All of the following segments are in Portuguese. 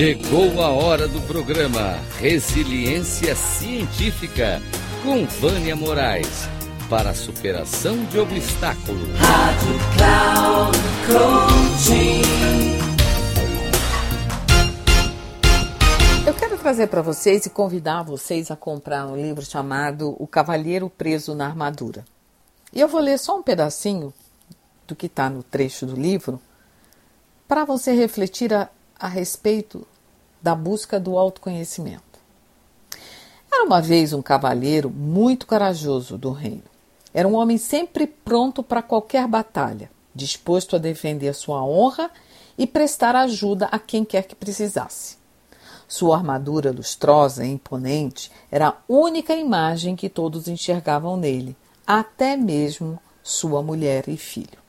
Chegou a hora do programa Resiliência Científica com Vânia Moraes para a superação de obstáculos. Rádio Cloud Coaching. Eu quero trazer para vocês e convidar vocês a comprar um livro chamado O Cavalheiro Preso na Armadura. E eu vou ler só um pedacinho do que está no trecho do livro para você refletir a, a respeito da busca do autoconhecimento. Era uma vez um cavaleiro muito corajoso do reino. Era um homem sempre pronto para qualquer batalha, disposto a defender sua honra e prestar ajuda a quem quer que precisasse. Sua armadura lustrosa e imponente era a única imagem que todos enxergavam nele, até mesmo sua mulher e filho.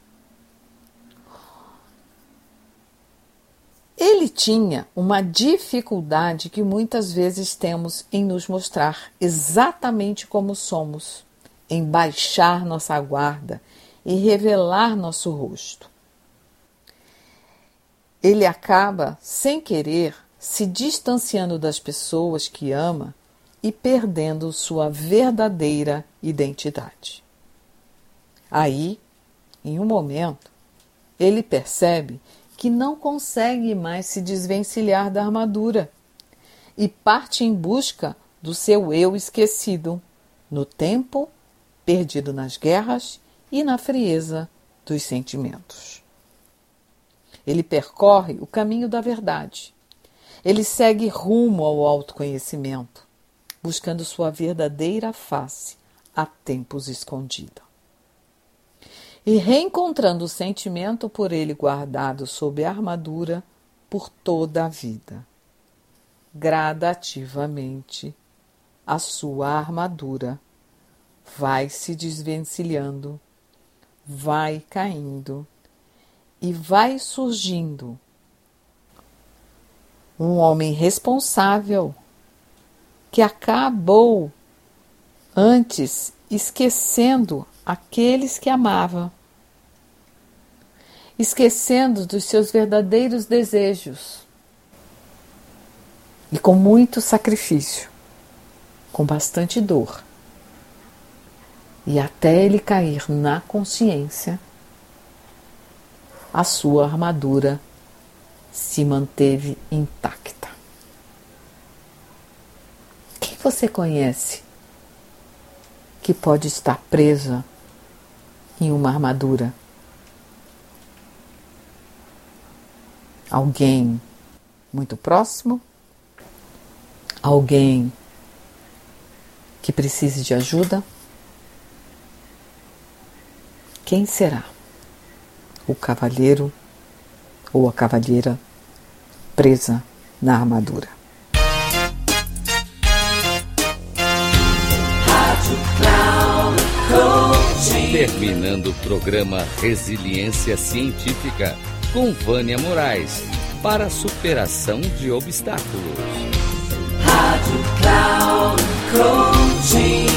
Ele tinha uma dificuldade que muitas vezes temos em nos mostrar exatamente como somos, em baixar nossa guarda e revelar nosso rosto. Ele acaba, sem querer, se distanciando das pessoas que ama e perdendo sua verdadeira identidade. Aí, em um momento, ele percebe que não consegue mais se desvencilhar da armadura e parte em busca do seu eu esquecido, no tempo, perdido nas guerras e na frieza dos sentimentos. Ele percorre o caminho da verdade. Ele segue rumo ao autoconhecimento, buscando sua verdadeira face há tempos escondida e reencontrando o sentimento por ele guardado sob a armadura por toda a vida. Gradativamente, a sua armadura vai se desvencilhando, vai caindo e vai surgindo um homem responsável que acabou antes esquecendo aqueles que amava, esquecendo dos seus verdadeiros desejos e com muito sacrifício, com bastante dor, e até ele cair na consciência, a sua armadura se manteve intacta. Quem você conhece que pode estar presa em uma armadura. Alguém muito próximo? Alguém que precise de ajuda? Quem será? O cavalheiro ou a cavalheira presa na armadura? Terminando o programa Resiliência Científica com Vânia Moraes para a superação de obstáculos. Rádio Cloud Coaching.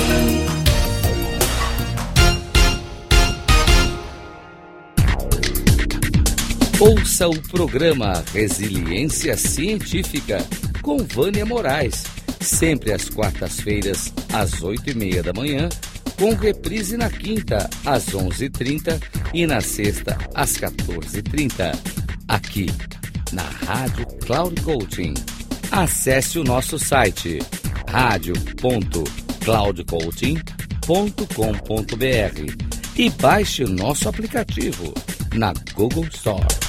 Ouça o programa Resiliência Científica com Vânia Moraes, sempre às quartas-feiras, às oito e meia da manhã com reprise na quinta, às 11h30 e na sexta, às 14h30. Aqui, na Rádio Cloud Coaching. Acesse o nosso site radio.cloudcoaching.com.br e baixe o nosso aplicativo na Google Store.